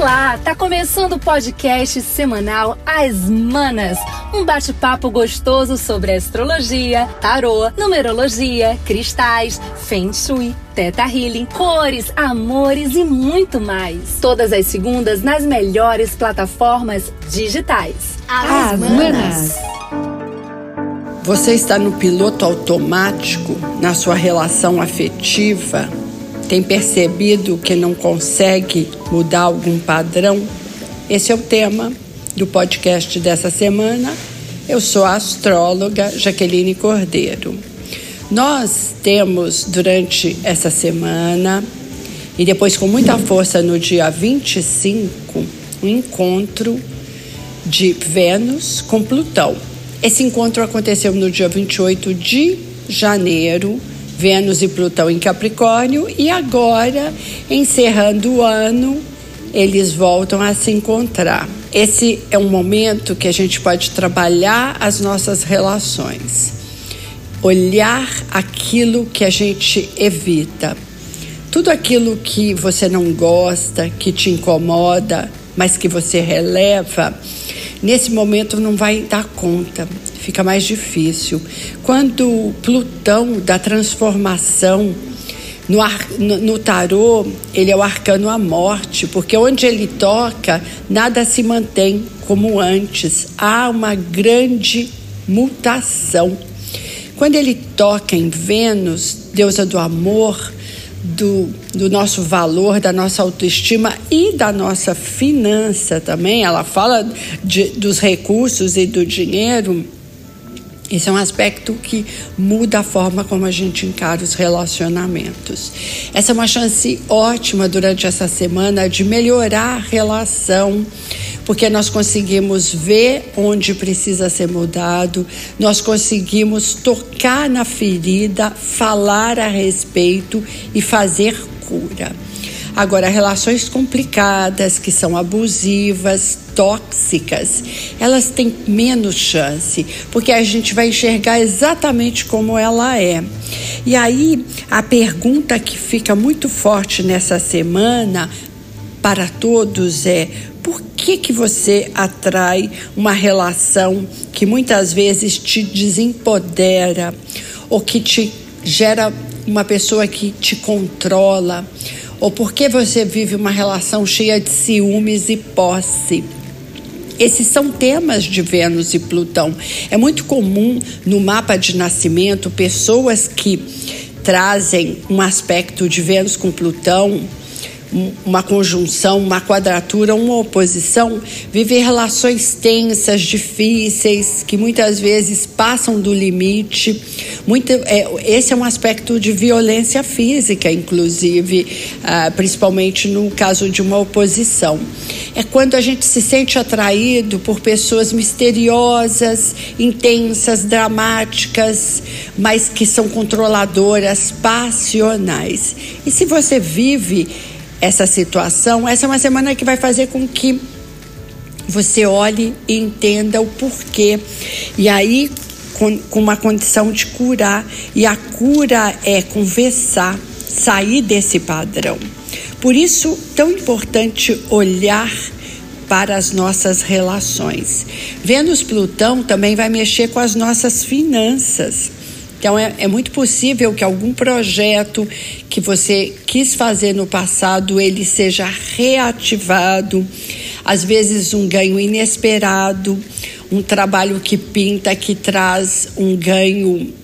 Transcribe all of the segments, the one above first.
Olá, tá começando o podcast semanal As Manas, um bate-papo gostoso sobre astrologia, tarô, numerologia, cristais, feng shui, teta healing, cores, amores e muito mais. Todas as segundas nas melhores plataformas digitais. As, As Manas. Você está no piloto automático na sua relação afetiva? Tem percebido que não consegue mudar algum padrão? Esse é o tema do podcast dessa semana. Eu sou a astróloga Jaqueline Cordeiro. Nós temos durante essa semana e depois com muita força no dia 25 um encontro de Vênus com Plutão. Esse encontro aconteceu no dia 28 de janeiro Vênus e Plutão em Capricórnio, e agora, encerrando o ano, eles voltam a se encontrar. Esse é um momento que a gente pode trabalhar as nossas relações, olhar aquilo que a gente evita. Tudo aquilo que você não gosta, que te incomoda, mas que você releva, nesse momento não vai dar conta fica mais difícil. Quando Plutão da transformação no, ar, no, no, tarô, ele é o arcano à morte, porque onde ele toca, nada se mantém como antes. Há uma grande mutação. Quando ele toca em Vênus, deusa do amor, do, do nosso valor, da nossa autoestima e da nossa finança também, ela fala de, dos recursos e do dinheiro esse é um aspecto que muda a forma como a gente encara os relacionamentos. Essa é uma chance ótima durante essa semana de melhorar a relação, porque nós conseguimos ver onde precisa ser mudado, nós conseguimos tocar na ferida, falar a respeito e fazer cura. Agora, relações complicadas, que são abusivas, tóxicas, elas têm menos chance, porque a gente vai enxergar exatamente como ela é. E aí, a pergunta que fica muito forte nessa semana para todos é: por que, que você atrai uma relação que muitas vezes te desempodera ou que te gera uma pessoa que te controla? Ou por que você vive uma relação cheia de ciúmes e posse? Esses são temas de Vênus e Plutão. É muito comum no mapa de nascimento pessoas que trazem um aspecto de Vênus com Plutão uma conjunção, uma quadratura, uma oposição, viver relações tensas, difíceis, que muitas vezes passam do limite. Muito, é, esse é um aspecto de violência física, inclusive, ah, principalmente no caso de uma oposição. É quando a gente se sente atraído por pessoas misteriosas, intensas, dramáticas, mas que são controladoras, passionais. E se você vive essa situação, essa é uma semana que vai fazer com que você olhe e entenda o porquê. E aí, com, com uma condição de curar. E a cura é conversar, sair desse padrão. Por isso, tão importante olhar para as nossas relações. Vênus Plutão também vai mexer com as nossas finanças. Então, é, é, muito possível que algum projeto que você quis fazer no passado, ele seja reativado. Às vezes, um ganho inesperado, um trabalho que pinta, que traz um ganho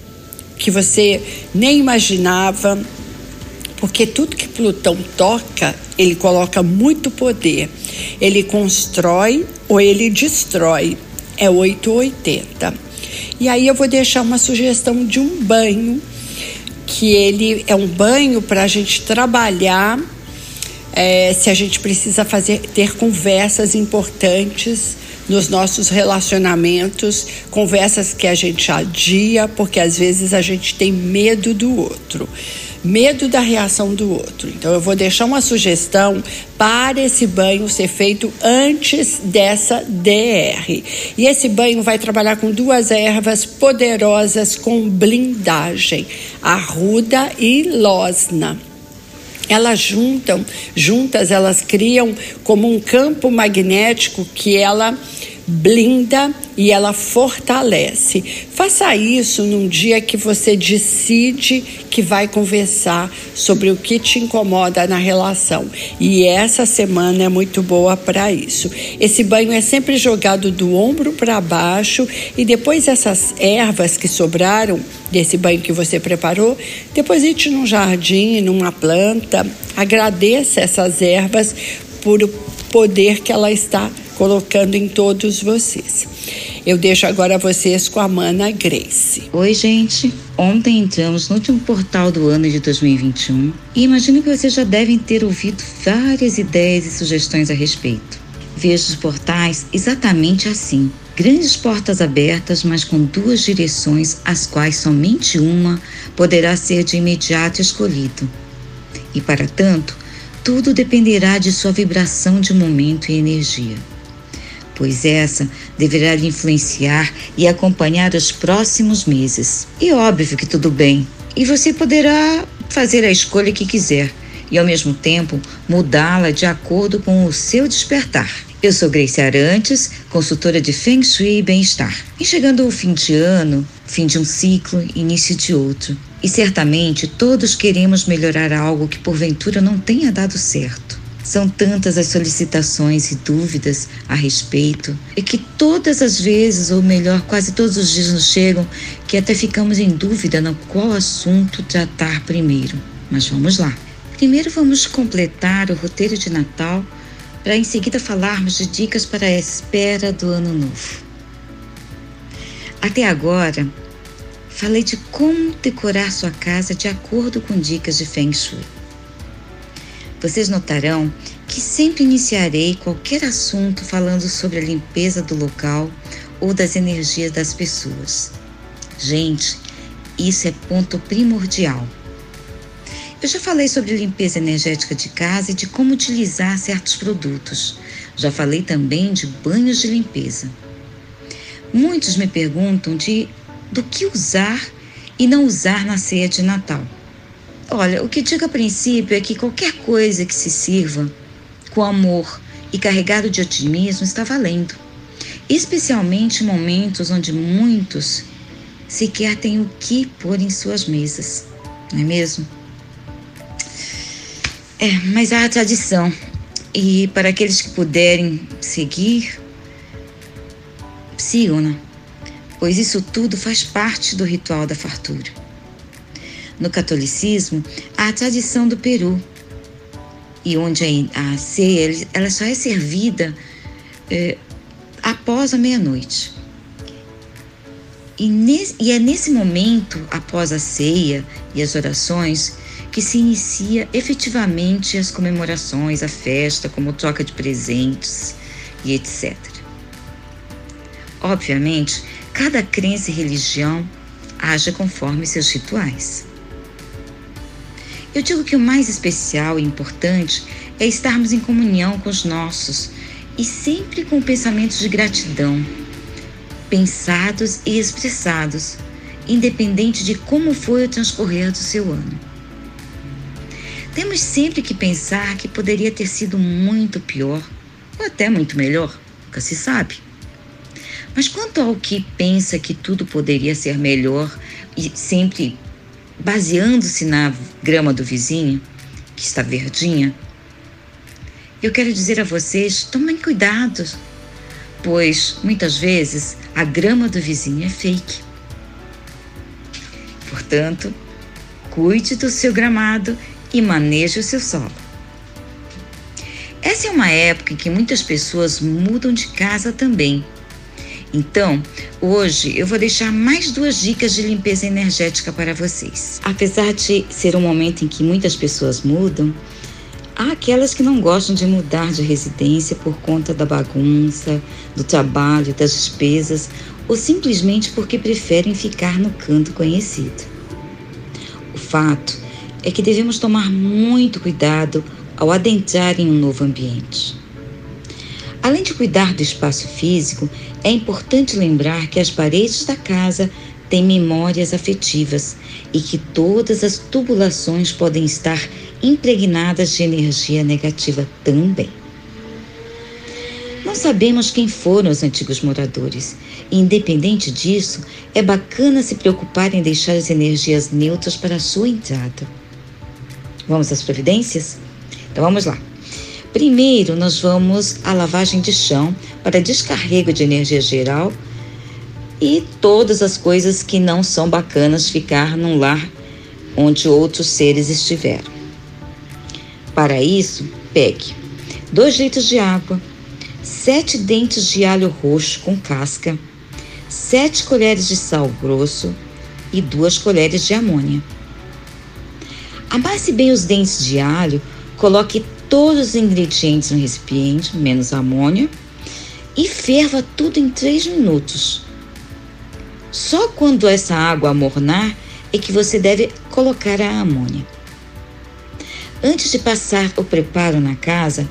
que você nem imaginava. Porque tudo que Plutão toca, ele coloca muito poder. Ele constrói ou ele destrói. É 880. E aí eu vou deixar uma sugestão de um banho, que ele é um banho para a gente trabalhar é, se a gente precisa fazer ter conversas importantes nos nossos relacionamentos, conversas que a gente adia, porque às vezes a gente tem medo do outro medo da reação do outro. Então, eu vou deixar uma sugestão para esse banho ser feito antes dessa DR. E esse banho vai trabalhar com duas ervas poderosas com blindagem: arruda e losna. elas juntam, juntas elas criam como um campo magnético que ela blinda e ela fortalece. Faça isso num dia que você decide que vai conversar sobre o que te incomoda na relação. E essa semana é muito boa para isso. Esse banho é sempre jogado do ombro para baixo e depois essas ervas que sobraram desse banho que você preparou, deposite num jardim, numa planta. Agradeça essas ervas por o poder que ela está colocando em todos vocês. Eu deixo agora vocês com a Mana Grace. Oi, gente. Ontem entramos no último portal do ano de 2021 e imagino que vocês já devem ter ouvido várias ideias e sugestões a respeito. Vejo os portais exatamente assim. Grandes portas abertas, mas com duas direções, as quais somente uma poderá ser de imediato escolhido. E para tanto, tudo dependerá de sua vibração de momento e energia pois essa deverá lhe influenciar e acompanhar os próximos meses. E óbvio que tudo bem, e você poderá fazer a escolha que quiser e, ao mesmo tempo, mudá-la de acordo com o seu despertar. Eu sou Grace Arantes, consultora de Feng Shui e Bem-Estar. E chegando o fim de ano, fim de um ciclo, início de outro. E certamente todos queremos melhorar algo que porventura não tenha dado certo. São tantas as solicitações e dúvidas a respeito, e que todas as vezes, ou melhor, quase todos os dias nos chegam, que até ficamos em dúvida no qual assunto tratar primeiro. Mas vamos lá. Primeiro vamos completar o roteiro de Natal, para em seguida falarmos de dicas para a espera do Ano Novo. Até agora, falei de como decorar sua casa de acordo com dicas de Feng Shui. Vocês notarão que sempre iniciarei qualquer assunto falando sobre a limpeza do local ou das energias das pessoas. Gente, isso é ponto primordial. Eu já falei sobre limpeza energética de casa e de como utilizar certos produtos. Já falei também de banhos de limpeza. Muitos me perguntam de do que usar e não usar na ceia de Natal. Olha, o que digo a princípio é que qualquer coisa que se sirva com amor e carregado de otimismo está valendo. Especialmente em momentos onde muitos sequer têm o que pôr em suas mesas, não é mesmo? É, mas há a tradição. E para aqueles que puderem seguir, sigam-na, pois isso tudo faz parte do ritual da fartura. No catolicismo, a tradição do Peru, e onde a ceia ela só é servida é, após a meia-noite. E, e é nesse momento, após a ceia e as orações, que se inicia efetivamente as comemorações, a festa, como troca de presentes e etc. Obviamente, cada crença e religião age conforme seus rituais. Eu digo que o mais especial e importante é estarmos em comunhão com os nossos e sempre com pensamentos de gratidão, pensados e expressados, independente de como foi o transcorrer do seu ano. Temos sempre que pensar que poderia ter sido muito pior ou até muito melhor, nunca se sabe. Mas quanto ao que pensa que tudo poderia ser melhor e sempre baseando-se na grama do vizinho, que está verdinha, eu quero dizer a vocês: tomem cuidado, pois muitas vezes a grama do vizinho é fake. Portanto, cuide do seu gramado e maneje o seu solo. Essa é uma época em que muitas pessoas mudam de casa também então, hoje eu vou deixar mais duas dicas de limpeza energética para vocês. Apesar de ser um momento em que muitas pessoas mudam, há aquelas que não gostam de mudar de residência por conta da bagunça, do trabalho, das despesas ou simplesmente porque preferem ficar no canto conhecido. O fato é que devemos tomar muito cuidado ao adentrar em um novo ambiente. Além de cuidar do espaço físico, é importante lembrar que as paredes da casa tem memórias afetivas e que todas as tubulações podem estar impregnadas de energia negativa também. Não sabemos quem foram os antigos moradores. Independente disso, é bacana se preocupar em deixar as energias neutras para a sua entrada. Vamos às providências? Então vamos lá. Primeiro, nós vamos à lavagem de chão para descarrego de energia geral e todas as coisas que não são bacanas ficar num lar onde outros seres estiveram. Para isso, pegue 2 litros de água, 7 dentes de alho roxo com casca, 7 colheres de sal grosso e 2 colheres de amônia. Amasse bem os dentes de alho, coloque todos os ingredientes no recipiente, menos amônia, e ferva tudo em 3 minutos. Só quando essa água amornar é que você deve colocar a amônia. Antes de passar o preparo na casa,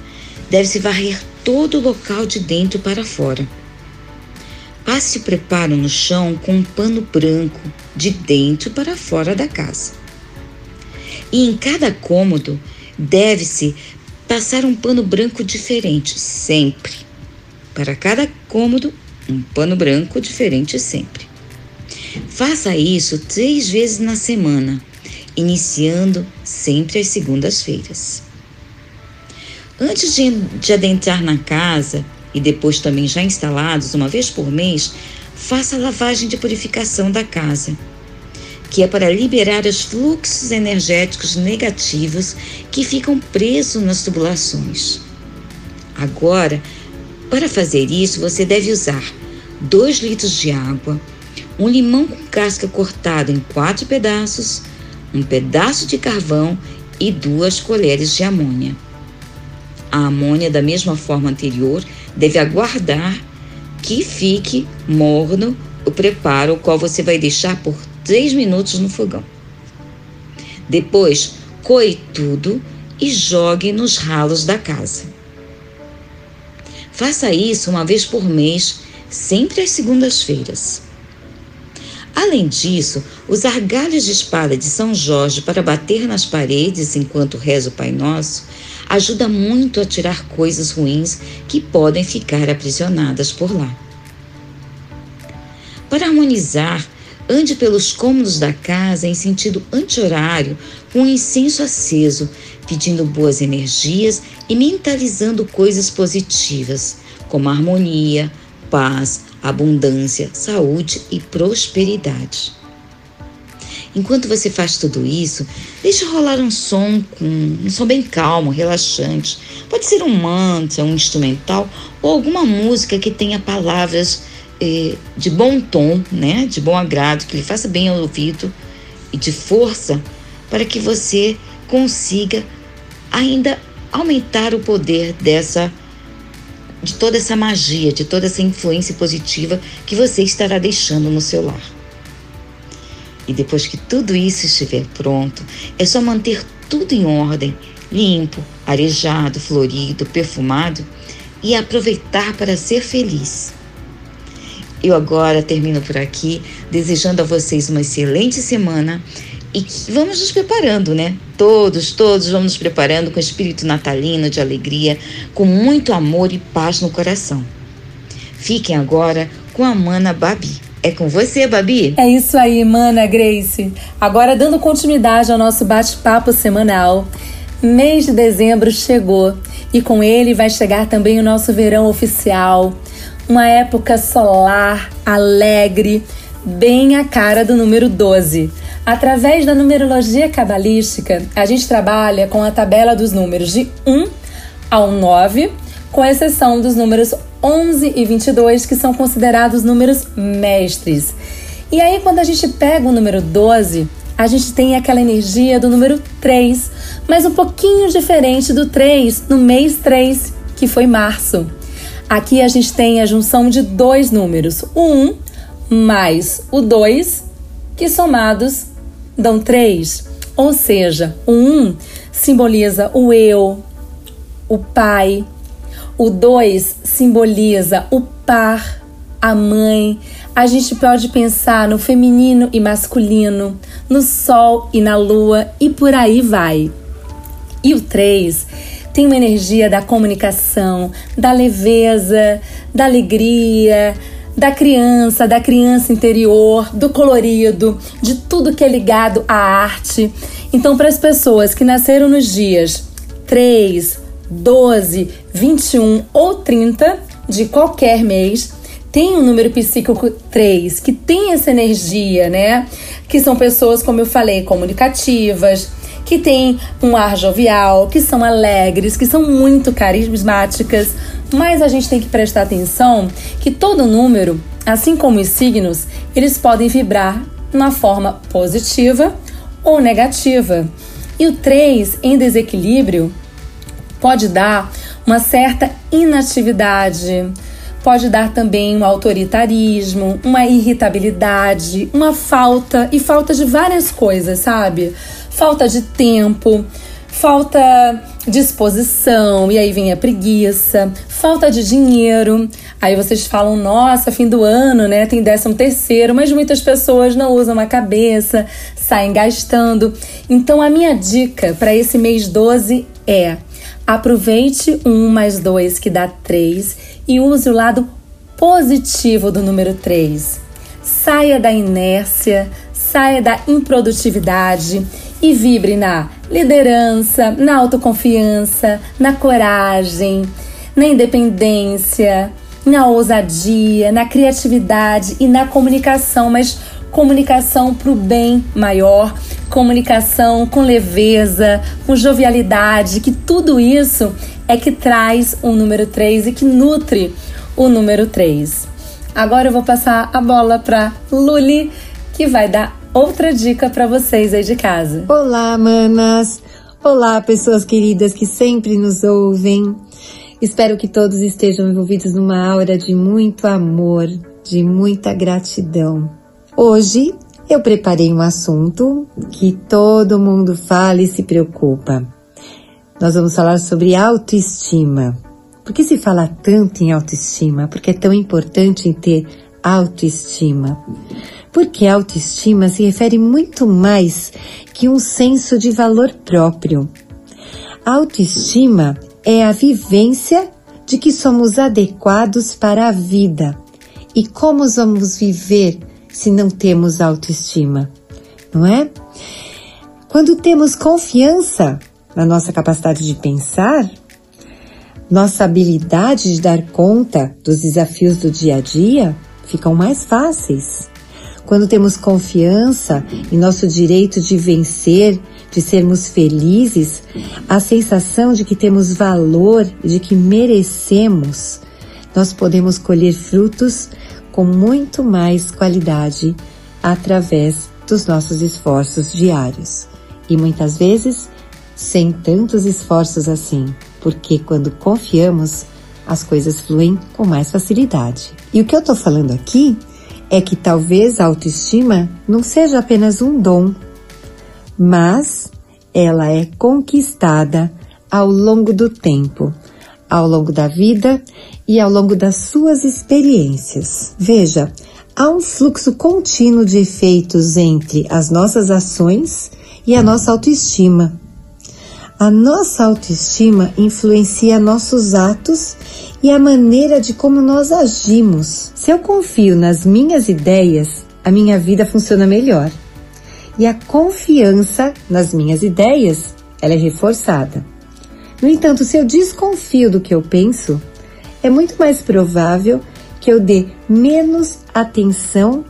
deve-se varrer todo o local de dentro para fora. Passe o preparo no chão com um pano branco, de dentro para fora da casa. E em cada cômodo deve-se passar um pano branco diferente, sempre. Para cada cômodo, um pano branco diferente sempre. Faça isso três vezes na semana, iniciando sempre às segundas-feiras. Antes de, de adentrar na casa e depois também já instalados uma vez por mês, faça a lavagem de purificação da casa, que é para liberar os fluxos energéticos negativos que ficam presos nas tubulações. Agora, para fazer isso, você deve usar 2 litros de água, um limão com casca cortado em quatro pedaços, um pedaço de carvão e duas colheres de amônia. A amônia, da mesma forma anterior, deve aguardar que fique morno o preparo, o qual você vai deixar por 3 minutos no fogão. Depois, coe tudo e jogue nos ralos da casa. Faça isso uma vez por mês, sempre às segundas-feiras. Além disso, usar galhos de espada de São Jorge para bater nas paredes enquanto reza o Pai Nosso ajuda muito a tirar coisas ruins que podem ficar aprisionadas por lá. Para harmonizar, ande pelos cômodos da casa em sentido anti-horário com um incenso aceso, pedindo boas energias e mentalizando coisas positivas, como harmonia, paz, abundância, saúde e prosperidade. Enquanto você faz tudo isso, deixe rolar um som com um som bem calmo, relaxante. Pode ser um mantra, um instrumental ou alguma música que tenha palavras eh, de bom tom, né, de bom agrado, que lhe faça bem ao ouvido e de força para que você consiga ainda aumentar o poder dessa de toda essa magia, de toda essa influência positiva que você estará deixando no seu lar. E depois que tudo isso estiver pronto, é só manter tudo em ordem, limpo, arejado, florido, perfumado e aproveitar para ser feliz. Eu agora termino por aqui, desejando a vocês uma excelente semana e vamos nos preparando, né? Todos, todos vamos nos preparando com espírito natalino de alegria, com muito amor e paz no coração. Fiquem agora com a Mana Babi. É com você, Babi? É isso aí, Mana Grace. Agora, dando continuidade ao nosso bate-papo semanal, mês de dezembro chegou e com ele vai chegar também o nosso verão oficial, uma época solar, alegre, bem a cara do número 12. Através da numerologia cabalística, a gente trabalha com a tabela dos números de 1 ao 9, com exceção dos números 11 e 22, que são considerados números mestres. E aí, quando a gente pega o número 12, a gente tem aquela energia do número 3, mas um pouquinho diferente do 3 no mês 3, que foi março. Aqui a gente tem a junção de dois números, o 1 mais o 2, que somados dão três. Ou seja, o um simboliza o eu, o pai. O dois simboliza o par, a mãe, a gente pode pensar no feminino e masculino, no sol e na lua e por aí vai. E o 3 tem uma energia da comunicação, da leveza, da alegria, da criança, da criança interior, do colorido, de tudo que é ligado à arte. Então, para as pessoas que nasceram nos dias 3, 12, 21 ou 30 de qualquer mês, tem um número psíquico 3, que tem essa energia, né? Que são pessoas, como eu falei, comunicativas, que têm um ar jovial, que são alegres, que são muito carismáticas. Mas a gente tem que prestar atenção que todo número, assim como os signos, eles podem vibrar na forma positiva ou negativa. E o 3 em desequilíbrio pode dar uma certa inatividade, pode dar também um autoritarismo, uma irritabilidade, uma falta e falta de várias coisas, sabe? Falta de tempo, falta disposição, e aí vem a preguiça, falta de dinheiro. Aí vocês falam, nossa, fim do ano, né? Tem décimo terceiro, mas muitas pessoas não usam a cabeça, saem gastando. Então a minha dica para esse mês 12 é aproveite um mais dois que dá três e use o lado positivo do número 3. Saia da inércia, saia da improdutividade e vibre na liderança, na autoconfiança, na coragem, na independência, na ousadia, na criatividade e na comunicação, mas comunicação para o bem maior, comunicação com leveza, com jovialidade, que tudo isso é que traz o número 3 e que nutre o número 3. Agora eu vou passar a bola para Luli, que vai dar outra dica para vocês aí de casa. Olá, manas! Olá, pessoas queridas que sempre nos ouvem. Espero que todos estejam envolvidos numa aura de muito amor, de muita gratidão. Hoje eu preparei um assunto que todo mundo fala e se preocupa nós vamos falar sobre autoestima. Por que se fala tanto em autoestima? Porque é tão importante ter autoestima. Porque autoestima se refere muito mais que um senso de valor próprio. Autoestima é a vivência de que somos adequados para a vida. E como vamos viver se não temos autoestima? Não é? Quando temos confiança na nossa capacidade de pensar, nossa habilidade de dar conta dos desafios do dia a dia ficam mais fáceis. Quando temos confiança em nosso direito de vencer, de sermos felizes, a sensação de que temos valor e de que merecemos, nós podemos colher frutos com muito mais qualidade através dos nossos esforços diários. E muitas vezes sem tantos esforços assim, porque quando confiamos, as coisas fluem com mais facilidade. E o que eu estou falando aqui é que talvez a autoestima não seja apenas um dom, mas ela é conquistada ao longo do tempo, ao longo da vida e ao longo das suas experiências. Veja, há um fluxo contínuo de efeitos entre as nossas ações e a nossa autoestima. A nossa autoestima influencia nossos atos e a maneira de como nós agimos. Se eu confio nas minhas ideias, a minha vida funciona melhor. E a confiança nas minhas ideias, ela é reforçada. No entanto, se eu desconfio do que eu penso, é muito mais provável que eu dê menos atenção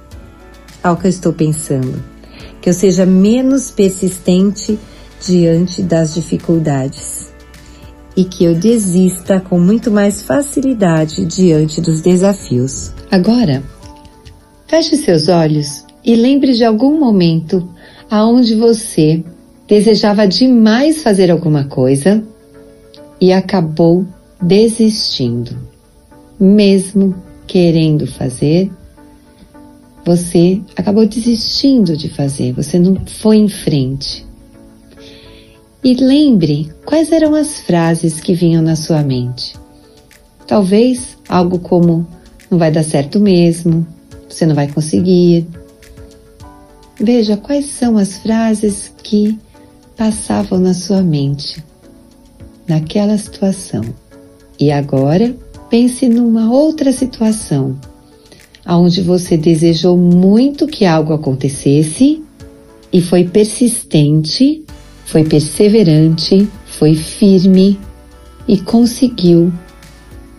ao que eu estou pensando, que eu seja menos persistente diante das dificuldades e que eu desista com muito mais facilidade diante dos desafios. Agora, feche seus olhos e lembre de algum momento aonde você desejava demais fazer alguma coisa e acabou desistindo. Mesmo querendo fazer, você acabou desistindo de fazer, você não foi em frente. E lembre quais eram as frases que vinham na sua mente. Talvez algo como não vai dar certo mesmo, você não vai conseguir. Veja quais são as frases que passavam na sua mente naquela situação. E agora pense numa outra situação onde você desejou muito que algo acontecesse e foi persistente, foi perseverante, foi firme e conseguiu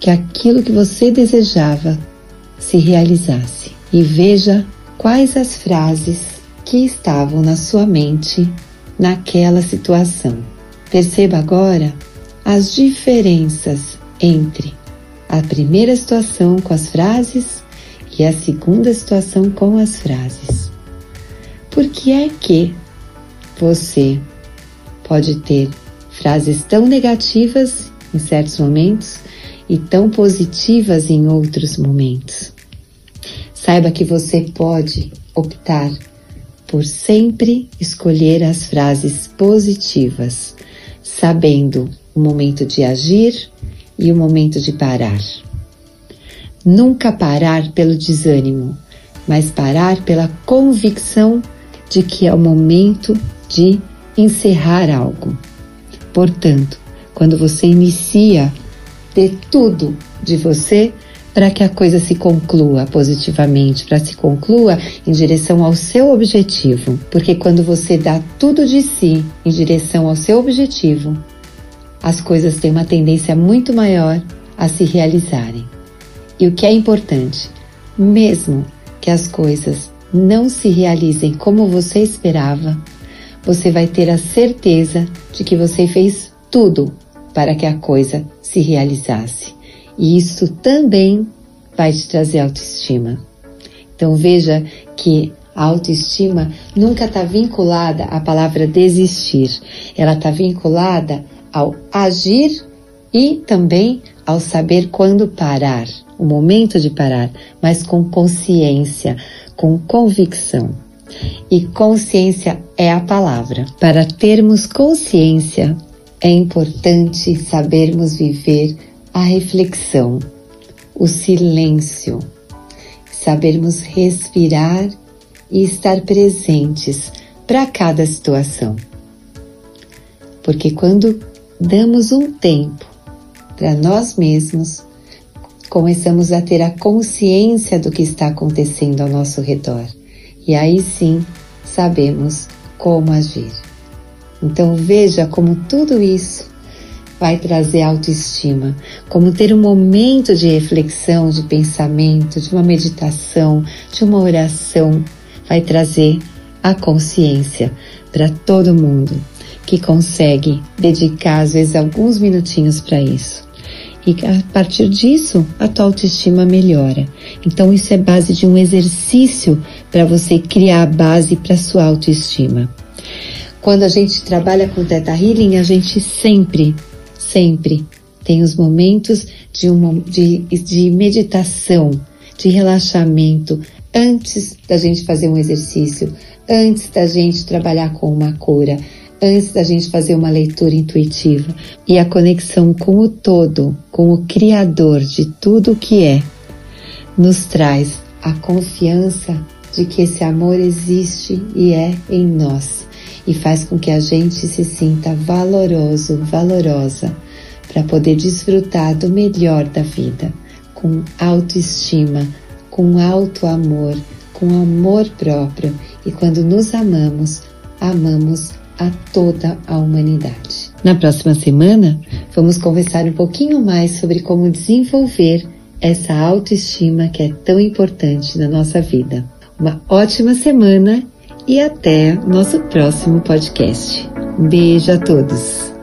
que aquilo que você desejava se realizasse. E veja quais as frases que estavam na sua mente naquela situação. Perceba agora as diferenças entre a primeira situação com as frases e a segunda situação com as frases. Por que é que você pode ter frases tão negativas em certos momentos e tão positivas em outros momentos? Saiba que você pode optar por sempre escolher as frases positivas, sabendo o momento de agir e o momento de parar. Nunca parar pelo desânimo, mas parar pela convicção de que é o momento de encerrar algo. Portanto, quando você inicia, dê tudo de você para que a coisa se conclua positivamente, para se conclua em direção ao seu objetivo. Porque quando você dá tudo de si em direção ao seu objetivo, as coisas têm uma tendência muito maior a se realizarem. E o que é importante, mesmo que as coisas não se realizem como você esperava, você vai ter a certeza de que você fez tudo para que a coisa se realizasse. E isso também vai te trazer autoestima. Então veja que a autoestima nunca está vinculada à palavra desistir. Ela está vinculada ao agir e também ao saber quando parar, o momento de parar, mas com consciência, com convicção. E consciência é a palavra. Para termos consciência, é importante sabermos viver a reflexão, o silêncio, sabermos respirar e estar presentes para cada situação. Porque quando damos um tempo para nós mesmos, começamos a ter a consciência do que está acontecendo ao nosso redor. E aí sim sabemos como agir. Então veja como tudo isso vai trazer autoestima, como ter um momento de reflexão, de pensamento, de uma meditação, de uma oração, vai trazer a consciência para todo mundo que consegue dedicar às vezes alguns minutinhos para isso. E a partir disso, a tua autoestima melhora. Então isso é base de um exercício para você criar a base para sua autoestima. Quando a gente trabalha com Teta Healing, a gente sempre sempre tem os momentos de, uma, de, de meditação, de relaxamento, antes da gente fazer um exercício, antes da gente trabalhar com uma cura, antes da gente fazer uma leitura intuitiva e a conexão com o todo, com o Criador de tudo o que é, nos traz a confiança de que esse amor existe e é em nós e faz com que a gente se sinta valoroso, valorosa, para poder desfrutar do melhor da vida, com autoestima, com alto amor, com amor próprio e quando nos amamos, amamos a toda a humanidade. Na próxima semana, vamos conversar um pouquinho mais sobre como desenvolver essa autoestima que é tão importante na nossa vida. Uma ótima semana e até nosso próximo podcast. Beijo a todos!